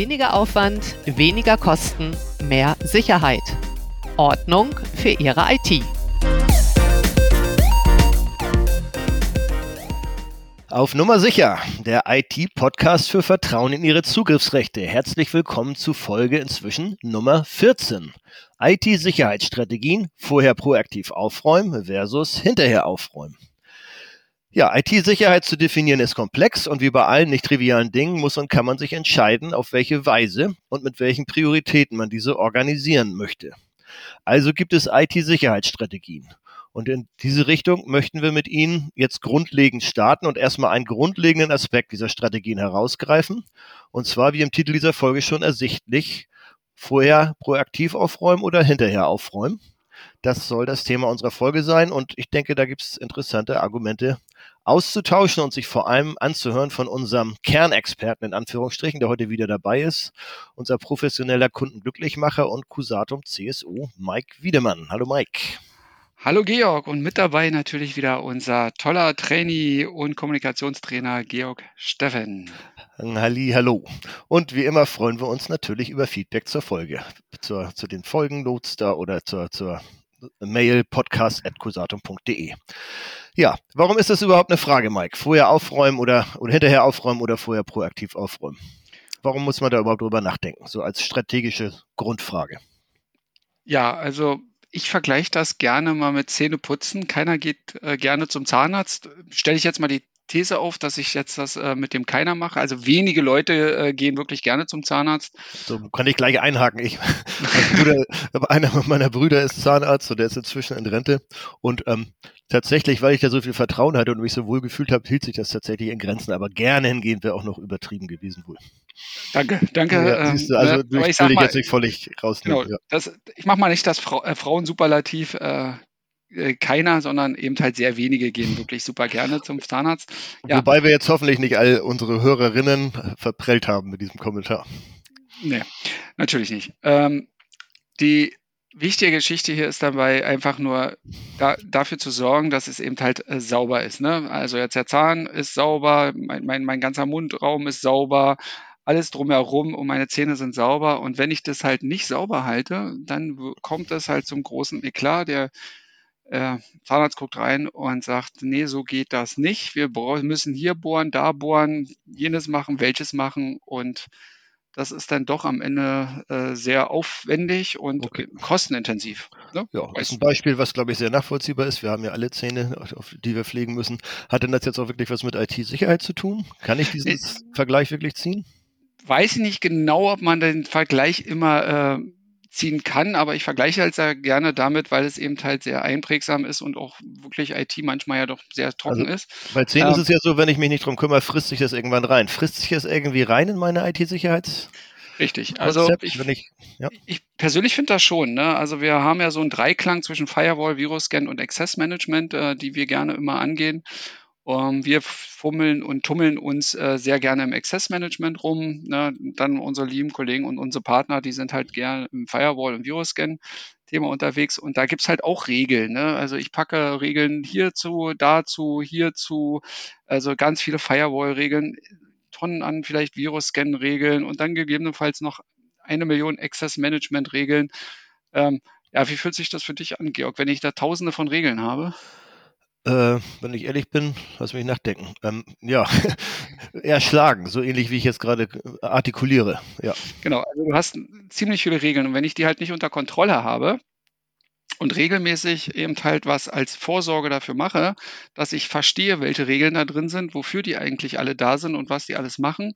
Weniger Aufwand, weniger Kosten, mehr Sicherheit. Ordnung für Ihre IT. Auf Nummer sicher, der IT-Podcast für Vertrauen in Ihre Zugriffsrechte. Herzlich willkommen zu Folge inzwischen Nummer 14. IT-Sicherheitsstrategien, vorher proaktiv aufräumen versus hinterher aufräumen. Ja, IT-Sicherheit zu definieren ist komplex und wie bei allen nicht trivialen Dingen muss und kann man sich entscheiden, auf welche Weise und mit welchen Prioritäten man diese organisieren möchte. Also gibt es IT-Sicherheitsstrategien. Und in diese Richtung möchten wir mit Ihnen jetzt grundlegend starten und erstmal einen grundlegenden Aspekt dieser Strategien herausgreifen. Und zwar, wie im Titel dieser Folge schon ersichtlich, vorher proaktiv aufräumen oder hinterher aufräumen. Das soll das Thema unserer Folge sein und ich denke, da gibt es interessante Argumente auszutauschen und sich vor allem anzuhören von unserem Kernexperten in Anführungsstrichen, der heute wieder dabei ist, unser professioneller Kundenglücklichmacher und Cusatum CSU Mike Wiedemann. Hallo Mike. Hallo Georg und mit dabei natürlich wieder unser toller Trainee und Kommunikationstrainer Georg Steffen. Halli, hallo. Und wie immer freuen wir uns natürlich über Feedback zur Folge, zur, zu den Folgennotes da oder zur, zur Mail podcast.cusatum.de. Ja, warum ist das überhaupt eine Frage, Mike? Vorher aufräumen oder, oder hinterher aufräumen oder vorher proaktiv aufräumen? Warum muss man da überhaupt drüber nachdenken? So als strategische Grundfrage. Ja, also ich vergleiche das gerne mal mit Zähneputzen. Keiner geht äh, gerne zum Zahnarzt. Stelle ich jetzt mal die These auf, dass ich jetzt das äh, mit dem keiner mache. Also wenige Leute äh, gehen wirklich gerne zum Zahnarzt. So kann ich gleich einhaken. Ich, Bruder, einer meiner Brüder ist Zahnarzt und der ist inzwischen in Rente. Und ähm, tatsächlich, weil ich da so viel Vertrauen hatte und mich so wohl gefühlt habe, hielt sich das tatsächlich in Grenzen. Aber gerne hingehen wäre auch noch übertrieben gewesen wohl. Danke, danke. Ja, du, also ähm, ich, will dich jetzt nicht völlig rausnehmen. Genau, ja. das, ich mache mal nicht das Frau, äh, Frauensuperlativ äh, äh, keiner, sondern eben halt sehr wenige gehen wirklich super gerne zum Zahnarzt. Ja. Wobei wir jetzt hoffentlich nicht all unsere Hörerinnen verprellt haben mit diesem Kommentar. Nee, natürlich nicht. Ähm, die wichtige Geschichte hier ist dabei einfach nur da, dafür zu sorgen, dass es eben halt äh, sauber ist. Ne? Also jetzt der Zahn ist sauber, mein, mein, mein ganzer Mundraum ist sauber, alles drumherum und meine Zähne sind sauber. Und wenn ich das halt nicht sauber halte, dann kommt es halt zum großen Eklat. Der äh, Zahnarzt guckt rein und sagt, nee, so geht das nicht. Wir müssen hier bohren, da bohren, jenes machen, welches machen und das ist dann doch am Ende äh, sehr aufwendig und okay. kostenintensiv. Ne? Ja, das ist ein Beispiel, was glaube ich sehr nachvollziehbar ist. Wir haben ja alle Zähne, auf die wir pflegen müssen. Hat denn das jetzt auch wirklich was mit IT-Sicherheit zu tun? Kann ich diesen ich, Vergleich wirklich ziehen? Weiß ich nicht genau, ob man den Vergleich immer äh, ziehen kann, aber ich vergleiche halt sehr gerne damit, weil es eben halt sehr einprägsam ist und auch wirklich IT manchmal ja doch sehr trocken also, ist. Bei 10 ähm, ist es ja so, wenn ich mich nicht drum kümmere, frisst sich das irgendwann rein. Frisst sich das irgendwie rein in meine IT-Sicherheits? Richtig. Also ich, ich, ja. ich persönlich finde das schon. Ne? Also wir haben ja so einen Dreiklang zwischen Firewall, Virus-Scan und Access Management, äh, die wir gerne immer angehen. Ähm, wir fummeln und tummeln uns äh, sehr gerne im Access Management rum. Ne? Dann unsere lieben Kollegen und unsere Partner, die sind halt gerne im Firewall und Virus-Scan. Thema unterwegs und da gibt's halt auch Regeln. Ne? Also ich packe Regeln hierzu, dazu, hierzu, also ganz viele Firewall-Regeln, Tonnen an vielleicht Virus-Scan-Regeln und dann gegebenenfalls noch eine Million Access-Management-Regeln. Ähm, ja, wie fühlt sich das für dich an, Georg, wenn ich da tausende von Regeln habe? Äh, wenn ich ehrlich bin, lass mich nachdenken. Ähm, ja, erschlagen, so ähnlich wie ich jetzt gerade äh, artikuliere. Ja. Genau, also du hast ziemlich viele Regeln und wenn ich die halt nicht unter Kontrolle habe und regelmäßig eben halt was als Vorsorge dafür mache, dass ich verstehe, welche Regeln da drin sind, wofür die eigentlich alle da sind und was die alles machen,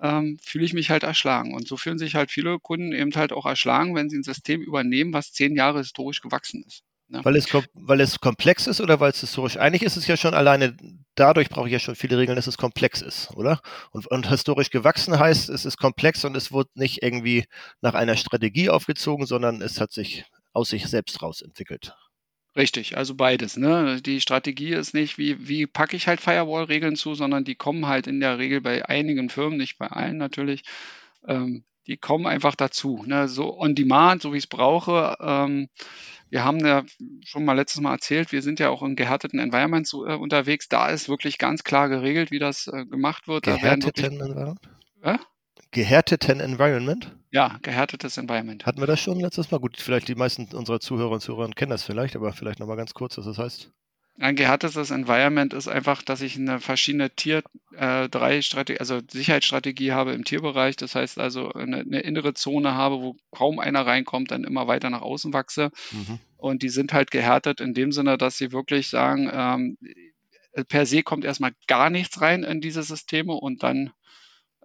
ähm, fühle ich mich halt erschlagen. Und so fühlen sich halt viele Kunden eben halt auch erschlagen, wenn sie ein System übernehmen, was zehn Jahre historisch gewachsen ist. Ne? Weil, es, weil es komplex ist oder weil es historisch? Eigentlich ist es ja schon alleine, dadurch brauche ich ja schon viele Regeln, dass es komplex ist, oder? Und, und historisch gewachsen heißt, es ist komplex und es wurde nicht irgendwie nach einer Strategie aufgezogen, sondern es hat sich aus sich selbst raus entwickelt. Richtig, also beides. Ne? Die Strategie ist nicht, wie, wie packe ich halt Firewall-Regeln zu, sondern die kommen halt in der Regel bei einigen Firmen, nicht bei allen natürlich, ähm, die kommen einfach dazu. Ne? So on demand, so wie ich es brauche. Ähm, wir haben ja schon mal letztes Mal erzählt, wir sind ja auch in gehärteten Environments äh, unterwegs. Da ist wirklich ganz klar geregelt, wie das äh, gemacht wird. Gehärteten Environment? Äh? gehärteten Environment? Ja, gehärtetes Environment. Hatten wir das schon letztes Mal? Gut, vielleicht die meisten unserer Zuhörer und Zuhörer kennen das vielleicht, aber vielleicht nochmal ganz kurz, was das heißt. Ein gehärtetes Environment ist einfach, dass ich eine verschiedene Tier äh, drei Strategie, also Sicherheitsstrategie habe im Tierbereich. Das heißt also eine, eine, innere Zone habe, wo kaum einer reinkommt, dann immer weiter nach außen wachse. Mhm. Und die sind halt gehärtet in dem Sinne, dass sie wirklich sagen, ähm, per se kommt erstmal gar nichts rein in diese Systeme und dann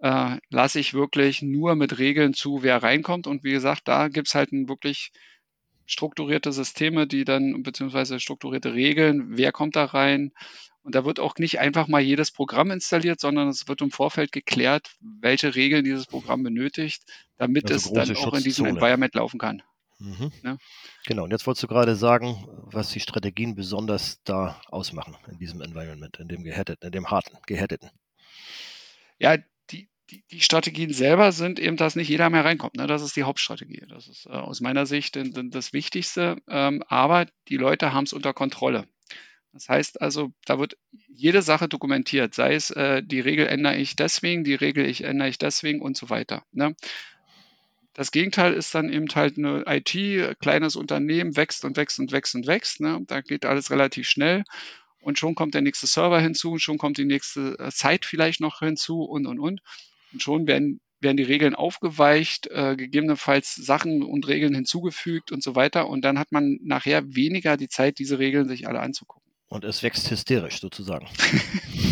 äh, lasse ich wirklich nur mit Regeln zu, wer reinkommt. Und wie gesagt, da gibt es halt ein wirklich strukturierte Systeme, die dann, beziehungsweise strukturierte Regeln, wer kommt da rein. Und da wird auch nicht einfach mal jedes Programm installiert, sondern es wird im Vorfeld geklärt, welche Regeln dieses Programm benötigt, damit also es dann auch in diesem Environment laufen kann. Mhm. Ja? Genau, und jetzt wolltest du gerade sagen, was die Strategien besonders da ausmachen in diesem Environment, in dem gehärteten, in dem harten, gehärteten. Ja, die, die Strategien selber sind eben, dass nicht jeder mehr reinkommt. Ne? Das ist die Hauptstrategie. Das ist äh, aus meiner Sicht das Wichtigste. Ähm, aber die Leute haben es unter Kontrolle. Das heißt also, da wird jede Sache dokumentiert, sei es äh, die Regel ändere ich deswegen, die Regel ich ändere ich deswegen und so weiter. Ne? Das Gegenteil ist dann eben halt eine IT, kleines Unternehmen, wächst und wächst und wächst und wächst. Ne? Da geht alles relativ schnell und schon kommt der nächste Server hinzu, schon kommt die nächste äh, Zeit vielleicht noch hinzu und, und, und. Und schon werden, werden die Regeln aufgeweicht, äh, gegebenenfalls Sachen und Regeln hinzugefügt und so weiter. Und dann hat man nachher weniger die Zeit, diese Regeln sich alle anzugucken. Und es wächst hysterisch sozusagen.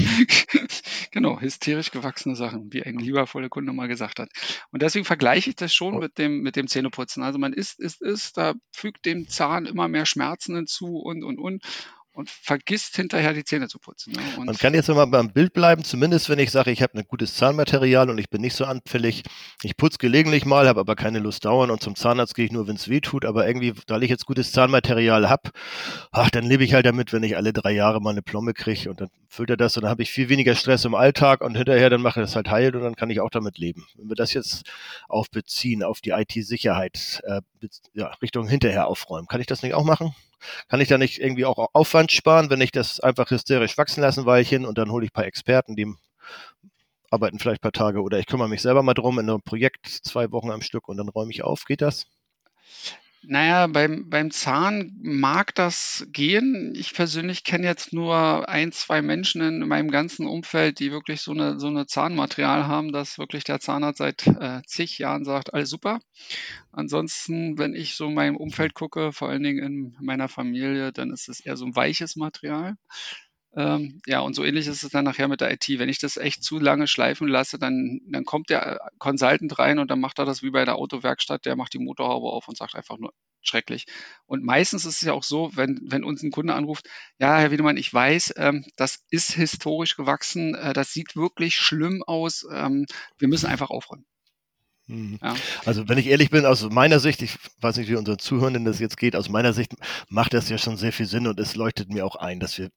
genau, hysterisch gewachsene Sachen, wie ein liebevoller Kunde mal gesagt hat. Und deswegen vergleiche ich das schon mit dem, mit dem Zähneputzen. Also man isst, isst, isst, da fügt dem Zahn immer mehr Schmerzen hinzu und, und, und und vergisst hinterher die Zähne zu putzen. Ne? Man kann jetzt mal beim Bild bleiben, zumindest wenn ich sage, ich habe ein gutes Zahnmaterial und ich bin nicht so anfällig. Ich putze gelegentlich mal, habe aber keine Lust dauern und zum Zahnarzt gehe ich nur, wenn es weh tut. Aber irgendwie, da ich jetzt gutes Zahnmaterial habe, ach, dann lebe ich halt damit, wenn ich alle drei Jahre mal eine Plomme kriege und dann füllt er das und dann habe ich viel weniger Stress im Alltag und hinterher dann mache ich das halt heil und dann kann ich auch damit leben. Wenn wir das jetzt auf beziehen, auf die IT-Sicherheit, äh, ja, Richtung hinterher aufräumen, kann ich das nicht auch machen? Kann ich da nicht irgendwie auch Aufwand sparen, wenn ich das einfach hysterisch wachsen lassen, Weilchen, und dann hole ich ein paar Experten, die arbeiten vielleicht ein paar Tage oder ich kümmere mich selber mal drum in einem Projekt zwei Wochen am Stück und dann räume ich auf. Geht das? Naja, beim, beim Zahn mag das gehen. Ich persönlich kenne jetzt nur ein, zwei Menschen in meinem ganzen Umfeld, die wirklich so eine, so eine Zahnmaterial haben, dass wirklich der Zahnarzt seit äh, zig Jahren sagt, alles super. Ansonsten, wenn ich so in meinem Umfeld gucke, vor allen Dingen in meiner Familie, dann ist es eher so ein weiches Material. Ähm, ja, und so ähnlich ist es dann nachher mit der IT. Wenn ich das echt zu lange schleifen lasse, dann, dann kommt der Consultant rein und dann macht er das wie bei der Autowerkstatt, der macht die Motorhaube auf und sagt einfach nur schrecklich. Und meistens ist es ja auch so, wenn, wenn uns ein Kunde anruft, ja, Herr Wiedemann, ich weiß, ähm, das ist historisch gewachsen, äh, das sieht wirklich schlimm aus, ähm, wir müssen einfach aufräumen. Mhm. Ja. Also wenn ich ehrlich bin, aus meiner Sicht, ich weiß nicht, wie unseren Zuhörenden das jetzt geht, aus meiner Sicht macht das ja schon sehr viel Sinn und es leuchtet mir auch ein, dass wir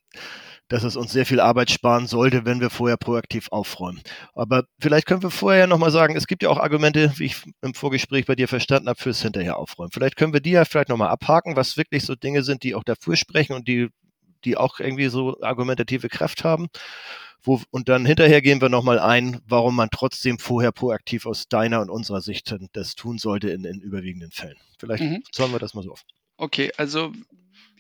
dass es uns sehr viel Arbeit sparen sollte, wenn wir vorher proaktiv aufräumen. Aber vielleicht können wir vorher nochmal sagen, es gibt ja auch Argumente, wie ich im Vorgespräch bei dir verstanden habe, fürs hinterher aufräumen. Vielleicht können wir die ja vielleicht nochmal abhaken, was wirklich so Dinge sind, die auch dafür sprechen und die, die auch irgendwie so argumentative Kraft haben. Wo, und dann hinterher gehen wir nochmal ein, warum man trotzdem vorher proaktiv aus deiner und unserer Sicht das tun sollte in, in überwiegenden Fällen. Vielleicht mhm. zahlen wir das mal so auf. Okay, also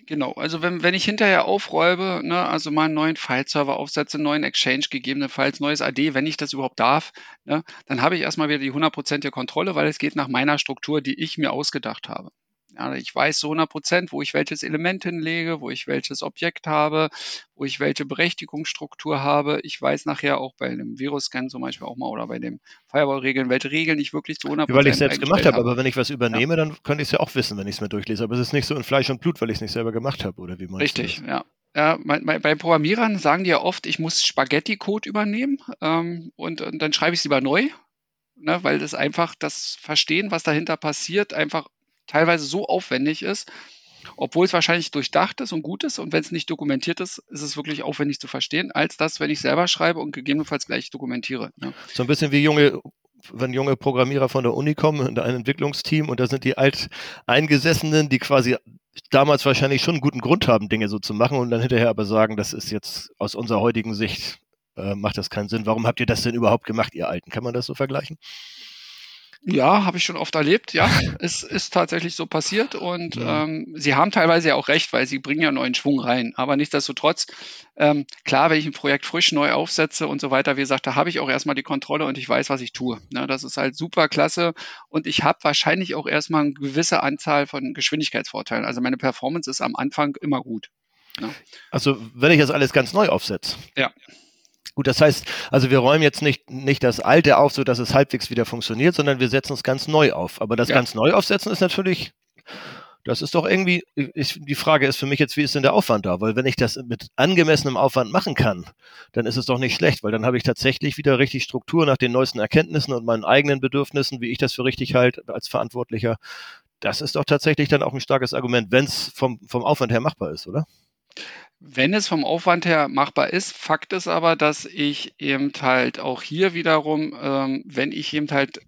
Genau, also wenn, wenn ich hinterher aufräume, ne, also mal einen neuen File-Server aufsetze, einen neuen Exchange gegebenenfalls, neues AD, wenn ich das überhaupt darf, ne, dann habe ich erstmal wieder die hundertprozentige Kontrolle, weil es geht nach meiner Struktur, die ich mir ausgedacht habe. Ja, ich weiß zu 100 Prozent, wo ich welches Element hinlege, wo ich welches Objekt habe, wo ich welche Berechtigungsstruktur habe. Ich weiß nachher auch bei einem Virus-Scan zum Beispiel auch mal oder bei den Firewall-Regeln, welche Regeln ich wirklich zu 100 Prozent Weil ich selbst gemacht habe, aber wenn ich was übernehme, ja. dann könnte ich es ja auch wissen, wenn ich es mir durchlese. Aber es ist nicht so in Fleisch und Blut, weil ich es nicht selber gemacht habe, oder wie meinst Richtig, ja. Ja, bei Programmierern sagen die ja oft, ich muss Spaghetti-Code übernehmen ähm, und, und, dann schreibe ich es lieber neu, ne, weil das einfach das Verstehen, was dahinter passiert, einfach teilweise so aufwendig ist, obwohl es wahrscheinlich durchdacht ist und gut ist und wenn es nicht dokumentiert ist, ist es wirklich aufwendig zu verstehen, als das, wenn ich selber schreibe und gegebenenfalls gleich dokumentiere. Ja. So ein bisschen wie junge wenn junge Programmierer von der Uni kommen in ein Entwicklungsteam und da sind die Alteingesessenen, die quasi damals wahrscheinlich schon einen guten Grund haben, Dinge so zu machen und dann hinterher aber sagen, das ist jetzt aus unserer heutigen Sicht äh, macht das keinen Sinn. Warum habt ihr das denn überhaupt gemacht, ihr Alten? Kann man das so vergleichen? Ja, habe ich schon oft erlebt, ja. es ist tatsächlich so passiert und ja. ähm, sie haben teilweise ja auch recht, weil sie bringen ja neuen Schwung rein. Aber nichtsdestotrotz, ähm, klar, wenn ich ein Projekt frisch neu aufsetze und so weiter, wie gesagt, da habe ich auch erstmal die Kontrolle und ich weiß, was ich tue. Ne, das ist halt super klasse und ich habe wahrscheinlich auch erstmal eine gewisse Anzahl von Geschwindigkeitsvorteilen. Also meine Performance ist am Anfang immer gut. Ne? Also wenn ich das alles ganz neu aufsetze. Ja. Gut, das heißt, also wir räumen jetzt nicht, nicht das Alte auf, so dass es halbwegs wieder funktioniert, sondern wir setzen es ganz neu auf. Aber das ja. ganz neu aufsetzen ist natürlich, das ist doch irgendwie, ich, die Frage ist für mich jetzt, wie ist denn der Aufwand da? Weil wenn ich das mit angemessenem Aufwand machen kann, dann ist es doch nicht schlecht, weil dann habe ich tatsächlich wieder richtig Struktur nach den neuesten Erkenntnissen und meinen eigenen Bedürfnissen, wie ich das für richtig halte als Verantwortlicher. Das ist doch tatsächlich dann auch ein starkes Argument, wenn es vom, vom Aufwand her machbar ist, oder? Wenn es vom Aufwand her machbar ist, Fakt ist aber, dass ich eben halt auch hier wiederum, ähm, wenn ich eben halt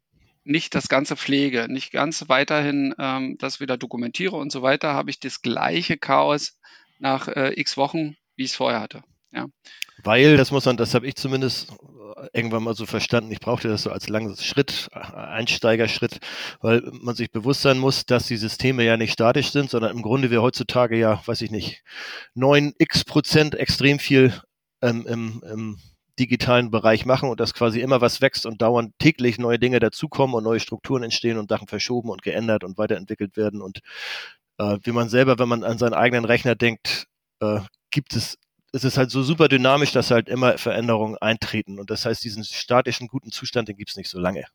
nicht das Ganze pflege, nicht ganz weiterhin ähm, das wieder dokumentiere und so weiter, habe ich das gleiche Chaos nach äh, x Wochen, wie ich es vorher hatte. Ja. Weil, das muss man, das habe ich zumindest irgendwann mal so verstanden, ich brauchte das so als langen Schritt, Einsteigerschritt, weil man sich bewusst sein muss, dass die Systeme ja nicht statisch sind, sondern im Grunde wir heutzutage ja, weiß ich nicht, neun x Prozent extrem viel ähm, im, im digitalen Bereich machen und dass quasi immer was wächst und dauernd täglich neue Dinge dazukommen und neue Strukturen entstehen und Sachen verschoben und geändert und weiterentwickelt werden. Und äh, wie man selber, wenn man an seinen eigenen Rechner denkt, äh, gibt es es ist halt so super dynamisch, dass halt immer Veränderungen eintreten. Und das heißt, diesen statischen, guten Zustand, den gibt es nicht so lange.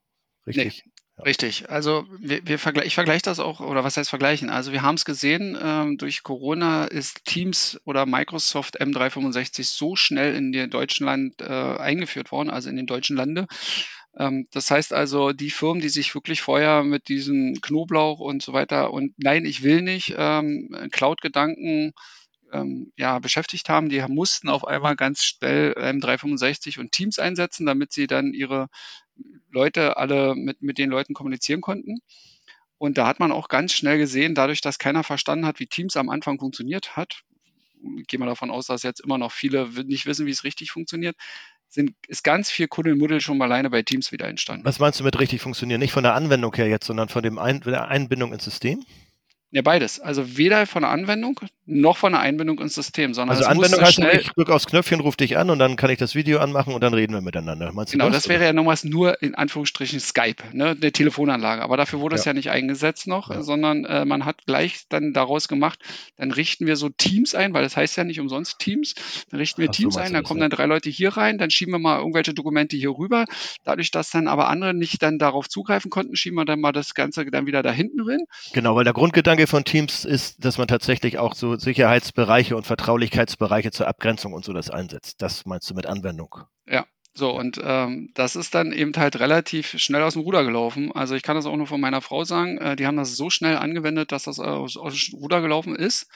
Richtig? Nee. Ja. Richtig. Also wir, wir vergle ich vergleiche das auch, oder was heißt vergleichen? Also wir haben es gesehen, ähm, durch Corona ist Teams oder Microsoft M365 so schnell in den deutschen Land äh, eingeführt worden, also in den deutschen Lande. Ähm, das heißt also, die Firmen, die sich wirklich vorher mit diesem Knoblauch und so weiter und nein, ich will nicht, ähm, Cloud-Gedanken ähm, ja, beschäftigt haben, die mussten auf einmal ganz schnell M365 und Teams einsetzen, damit sie dann ihre Leute alle mit, mit den Leuten kommunizieren konnten. Und da hat man auch ganz schnell gesehen, dadurch, dass keiner verstanden hat, wie Teams am Anfang funktioniert hat, gehen wir davon aus, dass jetzt immer noch viele nicht wissen, wie es richtig funktioniert, sind, ist ganz viel Kuddelmuddel schon mal alleine bei Teams wieder entstanden. Was meinst du mit richtig funktionieren? Nicht von der Anwendung her jetzt, sondern von dem Ein der Einbindung ins System? Ja, beides. Also weder von der Anwendung noch von der Einbindung ins System, sondern also Anwendung heißt, schnell ich drücke aufs Knöpfchen, rufe dich an und dann kann ich das Video anmachen und dann reden wir miteinander. Meinst genau, das, das wäre ja nochmals nur in Anführungsstrichen Skype, ne, eine Telefonanlage. Aber dafür wurde ja. es ja nicht eingesetzt noch, ja. sondern äh, man hat gleich dann daraus gemacht, dann richten wir so Teams ein, weil das heißt ja nicht umsonst Teams. Dann richten wir Ach, Teams so ein, dann kommen dann drei Leute hier rein, dann schieben wir mal irgendwelche Dokumente hier rüber. Dadurch, dass dann aber andere nicht dann darauf zugreifen konnten, schieben wir dann mal das Ganze dann wieder da hinten drin. Genau, weil der Grundgedanke von Teams ist, ist, dass man tatsächlich auch so Sicherheitsbereiche und Vertraulichkeitsbereiche zur Abgrenzung und so das einsetzt. Das meinst du mit Anwendung? Ja, so, und ähm, das ist dann eben halt relativ schnell aus dem Ruder gelaufen. Also ich kann das auch nur von meiner Frau sagen. Äh, die haben das so schnell angewendet, dass das aus, aus dem Ruder gelaufen ist.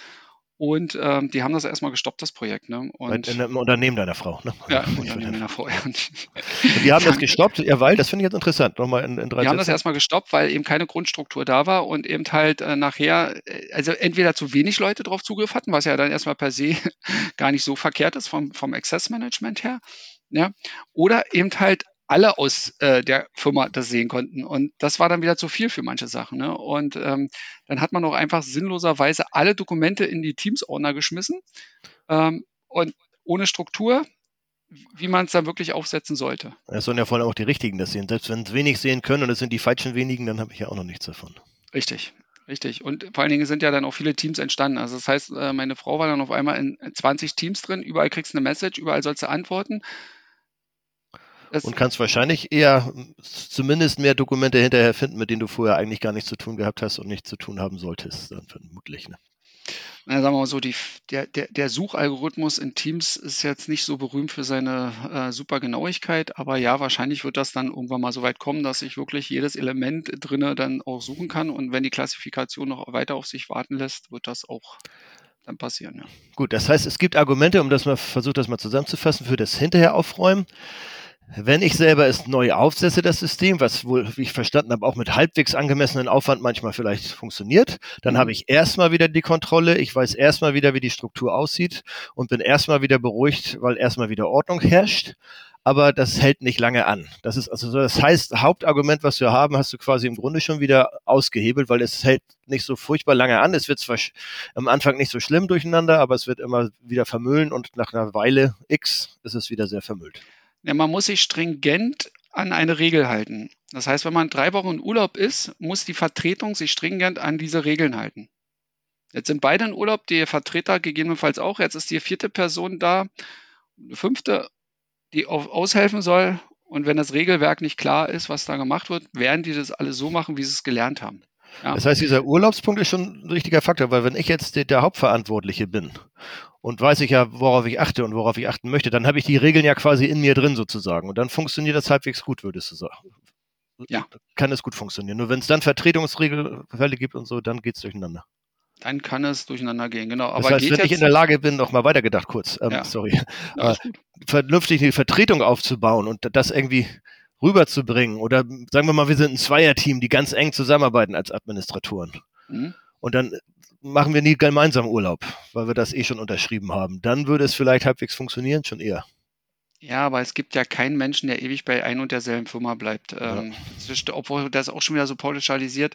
Und ähm, die haben das erstmal gestoppt, das Projekt. Ne? Und in einem Unternehmen deiner Frau, ne? Ja, im Unternehmen meiner Frau, ja. Und die haben das gestoppt, ja, weil, das finde ich jetzt interessant, nochmal in, in drei Die haben das erstmal gestoppt, weil eben keine Grundstruktur da war und eben halt äh, nachher, äh, also entweder zu wenig Leute drauf Zugriff hatten, was ja dann erstmal per se gar nicht so verkehrt ist vom, vom Access Management her, ja, oder eben halt alle aus äh, der Firma das sehen konnten. Und das war dann wieder zu viel für manche Sachen. Ne? Und ähm, dann hat man auch einfach sinnloserweise alle Dokumente in die Teams-Ordner geschmissen ähm, und ohne Struktur, wie man es dann wirklich aufsetzen sollte. Es sollen ja vor allem auch die Richtigen das sehen. Selbst wenn es wenig sehen können und es sind die falschen wenigen, dann habe ich ja auch noch nichts davon. Richtig. Richtig. Und vor allen Dingen sind ja dann auch viele Teams entstanden. Also das heißt, äh, meine Frau war dann auf einmal in 20 Teams drin, überall kriegst du eine Message, überall sollst du antworten. Das und kannst wahrscheinlich eher zumindest mehr Dokumente hinterher finden, mit denen du vorher eigentlich gar nichts zu tun gehabt hast und nichts zu tun haben solltest, dann vermutlich. Ne? Na, sagen wir mal so, die, der, der, der Suchalgorithmus in Teams ist jetzt nicht so berühmt für seine äh, super Genauigkeit, aber ja, wahrscheinlich wird das dann irgendwann mal so weit kommen, dass ich wirklich jedes Element drinne dann auch suchen kann und wenn die Klassifikation noch weiter auf sich warten lässt, wird das auch dann passieren. Ja. Gut, das heißt, es gibt Argumente, um das mal versucht, das mal zusammenzufassen, für das hinterher aufräumen. Wenn ich selber es neu aufsetze, das System, was wohl, wie ich verstanden habe, auch mit halbwegs angemessenen Aufwand manchmal vielleicht funktioniert, dann mhm. habe ich erstmal wieder die Kontrolle, ich weiß erstmal wieder, wie die Struktur aussieht und bin erstmal wieder beruhigt, weil erstmal wieder Ordnung herrscht. Aber das hält nicht lange an. Das ist also so, das heißt, Hauptargument, was wir haben, hast du quasi im Grunde schon wieder ausgehebelt, weil es hält nicht so furchtbar lange an. Es wird zwar am Anfang nicht so schlimm durcheinander, aber es wird immer wieder vermüllen und nach einer Weile X ist es wieder sehr vermüllt. Ja, man muss sich stringent an eine Regel halten. Das heißt, wenn man drei Wochen in Urlaub ist, muss die Vertretung sich stringent an diese Regeln halten. Jetzt sind beide in Urlaub, die Vertreter gegebenenfalls auch. Jetzt ist die vierte Person da, eine fünfte, die aushelfen soll. Und wenn das Regelwerk nicht klar ist, was da gemacht wird, werden die das alle so machen, wie sie es gelernt haben. Ja. Das heißt, dieser Urlaubspunkt ist schon ein richtiger Faktor, weil wenn ich jetzt der, der Hauptverantwortliche bin und weiß ich ja, worauf ich achte und worauf ich achten möchte, dann habe ich die Regeln ja quasi in mir drin sozusagen. Und dann funktioniert das halbwegs gut, würdest du sagen. Ja. Kann es gut funktionieren. Nur wenn es dann Vertretungsregelfälle gibt und so, dann geht es durcheinander. Dann kann es durcheinander gehen, genau. Aber das heißt, wenn ich in der Lage bin, noch mal weitergedacht kurz, ähm, ja. sorry, ja, äh, vernünftig eine Vertretung aufzubauen und das irgendwie rüberzubringen. Oder sagen wir mal, wir sind ein Zweierteam, die ganz eng zusammenarbeiten als Administratoren. Mhm. Und dann machen wir nie gemeinsam Urlaub, weil wir das eh schon unterschrieben haben. Dann würde es vielleicht halbwegs funktionieren, schon eher. Ja, aber es gibt ja keinen Menschen, der ewig bei ein und derselben Firma bleibt. Ja. Ähm, obwohl das auch schon wieder so pauschalisiert.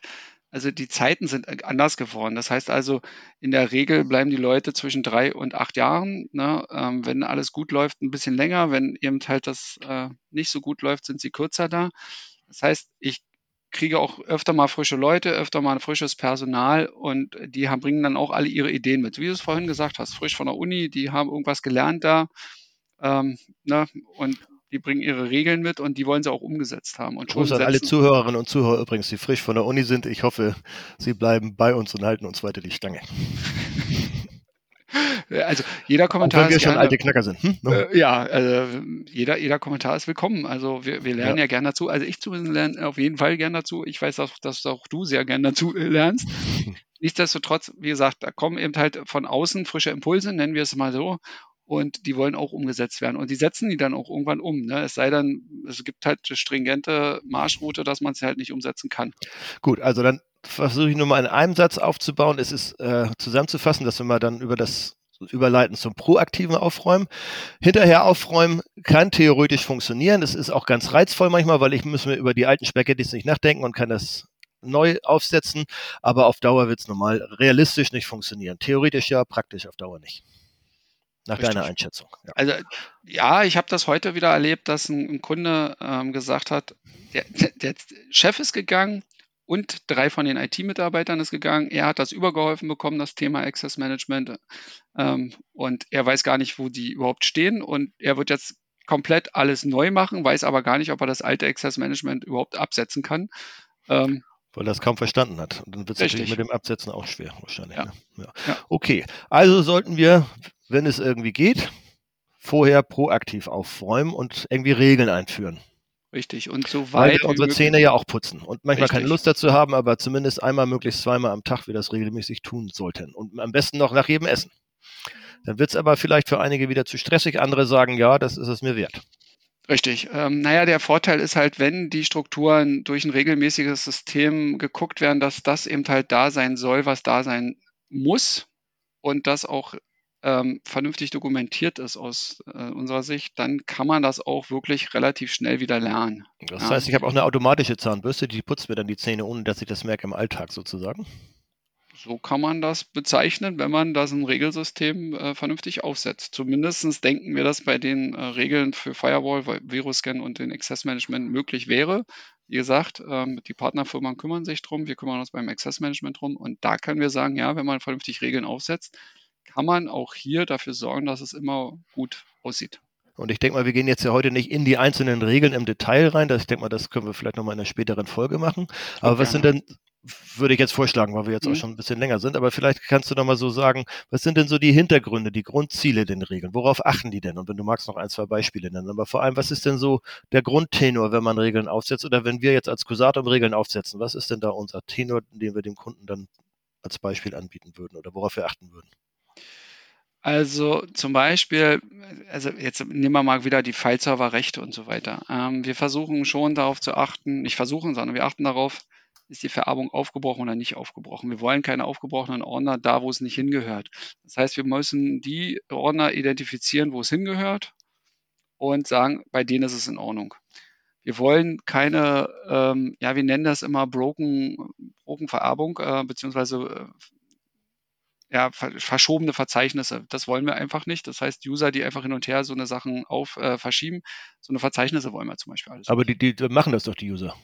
Also die Zeiten sind äh, anders geworden. Das heißt also, in der Regel bleiben die Leute zwischen drei und acht Jahren. Ne? Ähm, wenn alles gut läuft, ein bisschen länger. Wenn eben halt das äh, nicht so gut läuft, sind sie kürzer da. Das heißt, ich kriege auch öfter mal frische Leute, öfter mal ein frisches Personal und die haben, bringen dann auch alle ihre Ideen mit. Wie du es vorhin gesagt hast, frisch von der Uni, die haben irgendwas gelernt da. Ähm, ne? Und die bringen ihre Regeln mit und die wollen sie auch umgesetzt haben. Und Gruß an alle Zuhörerinnen und Zuhörer übrigens, die frisch von der Uni sind. Ich hoffe, sie bleiben bei uns und halten uns weiter die Stange. Also jeder Kommentar wenn wir schon gerne, alte Knacker sind. Hm? Äh, ja, also jeder, jeder Kommentar ist willkommen. Also wir, wir lernen ja. ja gern dazu. Also ich zumindest lerne auf jeden Fall gern dazu. Ich weiß auch, dass auch du sehr gern dazu lernst. Nichtsdestotrotz, wie gesagt, da kommen eben halt von außen frische Impulse, nennen wir es mal so und die wollen auch umgesetzt werden. Und die setzen die dann auch irgendwann um. Ne? Es sei dann, es gibt halt eine stringente Marschroute, dass man sie halt nicht umsetzen kann. Gut, also dann versuche ich nur mal in einem Satz aufzubauen. Es ist äh, zusammenzufassen, dass wir mal dann über das überleiten zum proaktiven Aufräumen. Hinterher aufräumen kann theoretisch funktionieren. Es ist auch ganz reizvoll manchmal, weil ich muss mir über die alten Spaghettis nicht nachdenken und kann das neu aufsetzen. Aber auf Dauer wird es normal realistisch nicht funktionieren. Theoretisch ja, praktisch auf Dauer nicht. Nach Richtig. deiner Einschätzung. Ja. Also ja, ich habe das heute wieder erlebt, dass ein, ein Kunde ähm, gesagt hat, der, der, Chef ist gegangen und drei von den IT-Mitarbeitern ist gegangen. Er hat das übergeholfen bekommen, das Thema Access Management. Ähm, und er weiß gar nicht, wo die überhaupt stehen. Und er wird jetzt komplett alles neu machen, weiß aber gar nicht, ob er das alte Access Management überhaupt absetzen kann. Ähm, weil er es kaum verstanden hat. Und dann wird es natürlich mit dem Absetzen auch schwer, wahrscheinlich. Ja. Ne? Ja. Ja. Okay, also sollten wir, wenn es irgendwie geht, vorher proaktiv aufräumen und irgendwie Regeln einführen. Richtig. Und so weit. Weil unsere Zähne ja auch putzen und manchmal Richtig. keine Lust dazu haben, aber zumindest einmal, möglichst zweimal am Tag wir das regelmäßig tun sollten. Und am besten noch nach jedem Essen. Dann wird es aber vielleicht für einige wieder zu stressig. Andere sagen, ja, das ist es mir wert. Richtig. Ähm, naja, der Vorteil ist halt, wenn die Strukturen durch ein regelmäßiges System geguckt werden, dass das eben halt da sein soll, was da sein muss und das auch ähm, vernünftig dokumentiert ist aus äh, unserer Sicht, dann kann man das auch wirklich relativ schnell wieder lernen. Das ja. heißt, ich habe auch eine automatische Zahnbürste, die putzt mir dann die Zähne, ohne dass ich das merke im Alltag sozusagen. So kann man das bezeichnen, wenn man das ein Regelsystem äh, vernünftig aufsetzt. Zumindest denken wir, dass bei den äh, Regeln für Firewall, Virus-Scan und den Access Management möglich wäre. Wie gesagt, ähm, die Partnerfirmen kümmern sich drum, wir kümmern uns beim Access Management drum und da können wir sagen, ja, wenn man vernünftig Regeln aufsetzt, kann man auch hier dafür sorgen, dass es immer gut aussieht. Und ich denke mal, wir gehen jetzt ja heute nicht in die einzelnen Regeln im Detail rein. Das, ich denke mal, das können wir vielleicht nochmal in einer späteren Folge machen. Aber was sind denn, würde ich jetzt vorschlagen, weil wir jetzt mhm. auch schon ein bisschen länger sind, aber vielleicht kannst du nochmal so sagen, was sind denn so die Hintergründe, die Grundziele den Regeln? Worauf achten die denn? Und wenn du magst, noch ein, zwei Beispiele nennen. Aber vor allem, was ist denn so der Grundtenor, wenn man Regeln aufsetzt? Oder wenn wir jetzt als Cusatum Regeln aufsetzen, was ist denn da unser Tenor, den wir dem Kunden dann als Beispiel anbieten würden oder worauf wir achten würden? Also zum Beispiel, also jetzt nehmen wir mal wieder die File-Server-Rechte und so weiter. Ähm, wir versuchen schon darauf zu achten, nicht versuchen, sondern wir achten darauf, ist die Vererbung aufgebrochen oder nicht aufgebrochen. Wir wollen keine aufgebrochenen Ordner da, wo es nicht hingehört. Das heißt, wir müssen die Ordner identifizieren, wo es hingehört und sagen, bei denen ist es in Ordnung. Wir wollen keine, ähm, ja, wir nennen das immer Broken, Broken Vererbung, äh, beziehungsweise äh, ja, verschobene Verzeichnisse. Das wollen wir einfach nicht. Das heißt, User, die einfach hin und her so eine Sachen auf äh, verschieben, so eine Verzeichnisse wollen wir zum Beispiel alles. Aber die, die machen das doch, die User.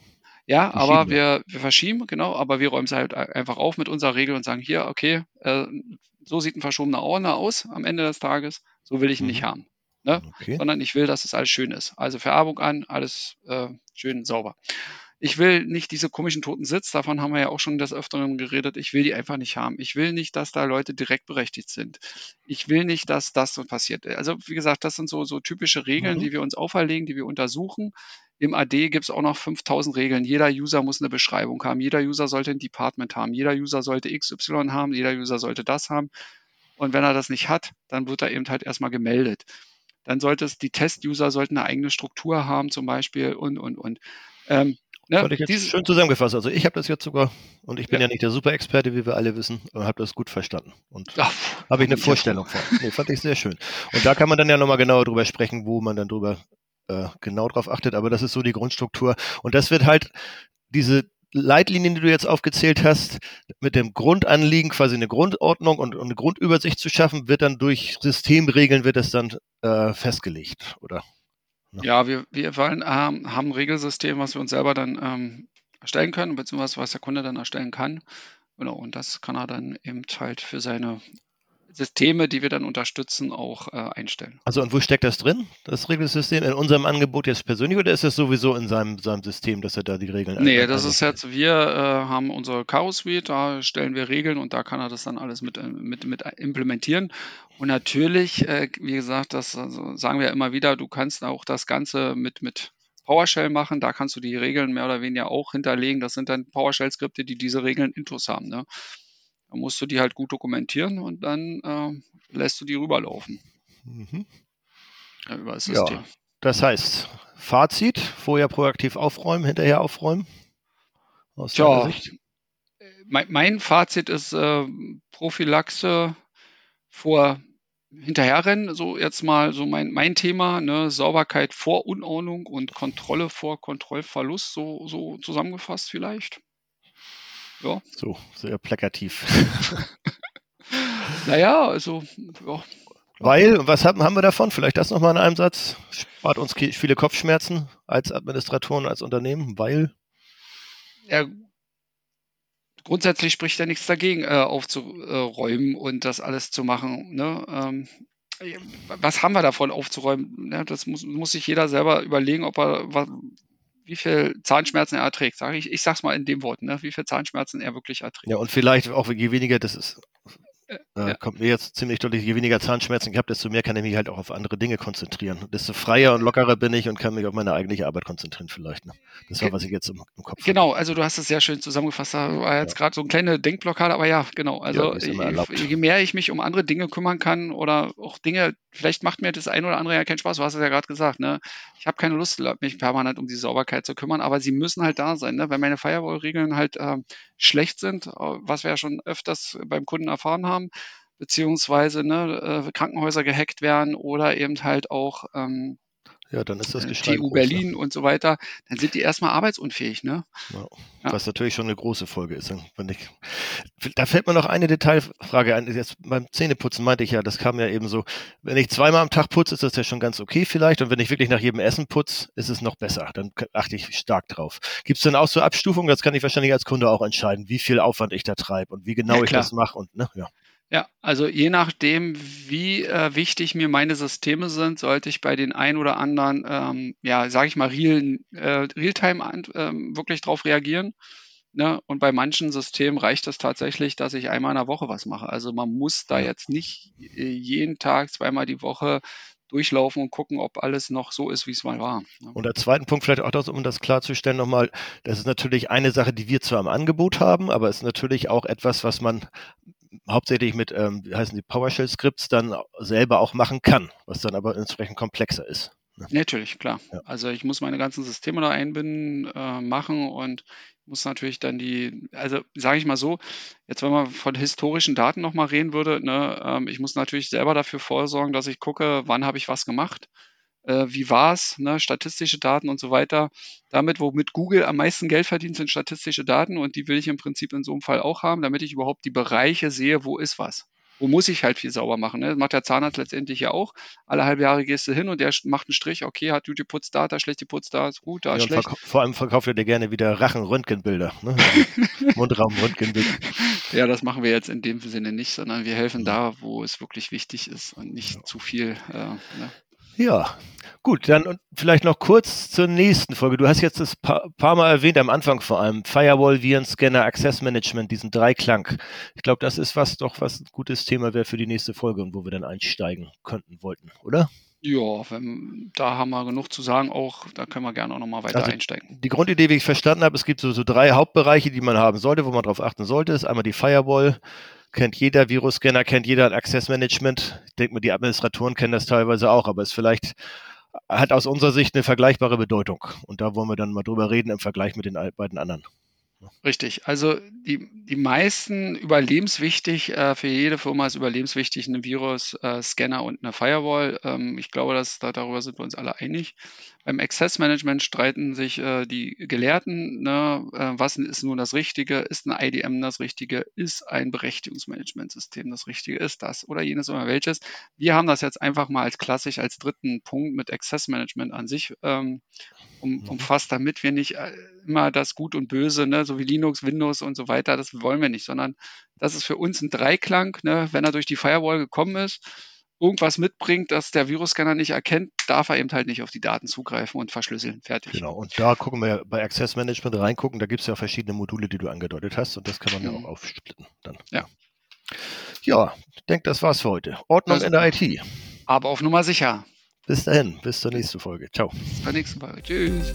Ja, aber wir, wir verschieben, genau, aber wir räumen es halt einfach auf mit unserer Regel und sagen, hier, okay, äh, so sieht ein verschobener Ordner aus am Ende des Tages, so will ich ihn mhm. nicht haben. Ne? Okay. Sondern ich will, dass es alles schön ist. Also Vererbung an, alles äh, schön sauber. Ich will nicht diese komischen toten Sitz, davon haben wir ja auch schon des Öfteren geredet. Ich will die einfach nicht haben. Ich will nicht, dass da Leute direkt berechtigt sind. Ich will nicht, dass das so passiert. Also, wie gesagt, das sind so, so typische Regeln, mhm. die wir uns auferlegen, die wir untersuchen. Im AD gibt es auch noch 5000 Regeln. Jeder User muss eine Beschreibung haben. Jeder User sollte ein Department haben. Jeder User sollte XY haben. Jeder User sollte das haben. Und wenn er das nicht hat, dann wird er eben halt erstmal gemeldet. Dann sollte es, die Test-User sollten eine eigene Struktur haben, zum Beispiel, und, und, und. Ähm, Ne? Fand ich jetzt schön zusammengefasst. Also ich habe das jetzt sogar, und ich bin ja, ja nicht der Superexperte, wie wir alle wissen, aber habe das gut verstanden. Und habe ich eine Vorstellung von. Nee, fand ich sehr schön. Und da kann man dann ja nochmal genauer drüber sprechen, wo man dann drüber äh, genau drauf achtet. Aber das ist so die Grundstruktur. Und das wird halt diese Leitlinien, die du jetzt aufgezählt hast, mit dem Grundanliegen, quasi eine Grundordnung und, und eine Grundübersicht zu schaffen, wird dann durch Systemregeln wird das dann äh, festgelegt, oder? Ja, wir, wir wollen, ähm, haben ein Regelsystem, was wir uns selber dann ähm, erstellen können, beziehungsweise was der Kunde dann erstellen kann. Genau, und das kann er dann eben halt für seine Systeme, die wir dann unterstützen, auch äh, einstellen. Also und wo steckt das drin, das Regelsystem? In unserem Angebot jetzt persönlich oder ist das sowieso in seinem, seinem System, dass er da die Regeln Nee, das ist jetzt, wir äh, haben unsere Chaos Suite, da stellen wir Regeln und da kann er das dann alles mit, äh, mit, mit implementieren. Und natürlich, äh, wie gesagt, das also sagen wir immer wieder, du kannst auch das Ganze mit, mit PowerShell machen, da kannst du die Regeln mehr oder weniger auch hinterlegen. Das sind dann PowerShell-Skripte, die diese Regeln intus haben. Ne? Dann musst du die halt gut dokumentieren und dann äh, lässt du die rüberlaufen. Mhm. Ja, über das System. Ja, das heißt, Fazit, vorher proaktiv aufräumen, hinterher aufräumen? Aus Tja, Sicht? Mein, mein, Fazit ist äh, Prophylaxe vor Hinterherrennen, so jetzt mal so mein, mein Thema, ne? Sauberkeit vor Unordnung und Kontrolle vor Kontrollverlust, so, so zusammengefasst vielleicht. Ja. So, sehr plakativ. naja, also, ja. Weil, was haben, haben wir davon? Vielleicht das nochmal in einem Satz. Spart uns viele Kopfschmerzen als Administratoren, als Unternehmen, weil. Ja, grundsätzlich spricht ja nichts dagegen, äh, aufzuräumen und das alles zu machen. Ne? Ähm, was haben wir davon aufzuräumen? Ja, das muss, muss sich jeder selber überlegen, ob er was, wie viel Zahnschmerzen er erträgt. Sag ich, ich sag's mal in dem Wort, ne? wie viel Zahnschmerzen er wirklich erträgt. Ja, und vielleicht auch je weniger, das ist ja. kommt mir jetzt ziemlich deutlich, je weniger Zahnschmerzen ich habe, desto mehr kann ich mich halt auch auf andere Dinge konzentrieren. Desto freier und lockerer bin ich und kann mich auf meine eigentliche Arbeit konzentrieren vielleicht. Ne? Das war, was ich jetzt im, im Kopf Genau, habe. also du hast es sehr schön zusammengefasst. Da war jetzt ja. gerade so eine kleine Denkblockade, aber ja, genau. Also ja, je mehr ich mich um andere Dinge kümmern kann oder auch Dinge, vielleicht macht mir das ein oder andere ja keinen Spaß, du hast es ja gerade gesagt, ne? Ich habe keine Lust, mich permanent um die Sauberkeit zu kümmern, aber sie müssen halt da sein, ne? Wenn meine Firewall-Regeln halt äh, schlecht sind, äh, was wir ja schon öfters beim Kunden erfahren haben, beziehungsweise ne, äh, Krankenhäuser gehackt werden oder eben halt auch ähm, ja, dann ist das die TU groß, Berlin und so weiter, dann sind die erstmal arbeitsunfähig, ne? Ja, ja. Was natürlich schon eine große Folge ist. Ich, da fällt mir noch eine Detailfrage ein. Jetzt beim Zähneputzen meinte ich ja, das kam ja eben so, wenn ich zweimal am Tag putze, ist das ja schon ganz okay vielleicht. Und wenn ich wirklich nach jedem Essen putze, ist es noch besser. Dann achte ich stark drauf. Gibt es denn auch so Abstufungen? Das kann ich wahrscheinlich als Kunde auch entscheiden, wie viel Aufwand ich da treibe und wie genau ja, ich das mache und ne, ja. Ja, also je nachdem, wie äh, wichtig mir meine Systeme sind, sollte ich bei den ein oder anderen, ähm, ja, sage ich mal, Real, äh, Realtime ähm, wirklich drauf reagieren. Ne? Und bei manchen Systemen reicht es tatsächlich, dass ich einmal in der Woche was mache. Also man muss da jetzt nicht äh, jeden Tag, zweimal die Woche durchlaufen und gucken, ob alles noch so ist, wie es mal war. Ne? Und der zweite Punkt vielleicht auch, das, um das klarzustellen nochmal, das ist natürlich eine Sache, die wir zwar im Angebot haben, aber es ist natürlich auch etwas, was man hauptsächlich mit, ähm, wie heißen die, PowerShell-Skripts dann selber auch machen kann, was dann aber entsprechend komplexer ist. Ne? Natürlich, klar. Ja. Also ich muss meine ganzen Systeme da einbinden, äh, machen und muss natürlich dann die, also sage ich mal so, jetzt wenn man von historischen Daten nochmal reden würde, ne, ähm, ich muss natürlich selber dafür vorsorgen, dass ich gucke, wann habe ich was gemacht, äh, wie war es, ne, statistische Daten und so weiter. Damit, womit Google am meisten Geld verdient, sind statistische Daten und die will ich im Prinzip in so einem Fall auch haben, damit ich überhaupt die Bereiche sehe, wo ist was wo muss ich halt viel sauber machen. Ne? Das macht der Zahnarzt letztendlich ja auch. Alle halbe Jahre gehst du hin und der macht einen Strich, okay, hat gute Putz da, da schlecht die Putz da, ist gut, da ist ja, schlecht. Vor allem verkauft er dir gerne wieder Rachenröntgenbilder, ne? Mundraumröntgenbilder. ja, das machen wir jetzt in dem Sinne nicht, sondern wir helfen da, wo es wirklich wichtig ist und nicht ja. zu viel. Äh, ne? Ja, gut, dann vielleicht noch kurz zur nächsten Folge. Du hast jetzt das paar, paar Mal erwähnt, am Anfang vor allem, Firewall, Virenscanner, Access Management, diesen Dreiklang. Ich glaube, das ist was doch, was ein gutes Thema wäre für die nächste Folge und wo wir dann einsteigen könnten, wollten, oder? Ja, wenn, da haben wir genug zu sagen, auch da können wir gerne auch nochmal weiter also einsteigen. Die Grundidee, wie ich verstanden habe, es gibt so, so drei Hauptbereiche, die man haben sollte, wo man darauf achten sollte. Das ist einmal die Firewall, kennt jeder, Virusscanner kennt jeder, Access Management. Ich denke mal, die Administratoren kennen das teilweise auch, aber es vielleicht hat aus unserer Sicht eine vergleichbare Bedeutung. Und da wollen wir dann mal drüber reden im Vergleich mit den beiden anderen. Richtig. Also die, die meisten überlebenswichtig, äh, für jede Firma ist überlebenswichtig ein Virus, äh, und eine Firewall. Ähm, ich glaube, dass, da, darüber sind wir uns alle einig. Beim Access Management streiten sich äh, die Gelehrten, ne, äh, was ist nun das Richtige? Ist ein IDM das Richtige? Ist ein Berechtigungsmanagementsystem das Richtige? Ist das oder jenes oder welches? Wir haben das jetzt einfach mal als klassisch als dritten Punkt mit Access Management an sich ähm, um, mhm. umfasst, damit wir nicht äh, immer das Gut und Böse, ne, so wie Linux, Windows und so weiter, das wollen wir nicht, sondern das ist für uns ein Dreiklang, ne, wenn er durch die Firewall gekommen ist, irgendwas mitbringt, das der Virusscanner nicht erkennt, darf er eben halt nicht auf die Daten zugreifen und verschlüsseln. Fertig. Genau, und da gucken wir bei Access Management reingucken, da gibt es ja verschiedene Module, die du angedeutet hast und das kann man mhm. ja auch aufsplitten dann. Ja. Ja, ich denke, das war's für heute. Ordnung also, in der IT. Aber auf Nummer sicher. Bis dahin, bis zur nächsten Folge. Ciao. Bis zur nächsten Folge. Tschüss.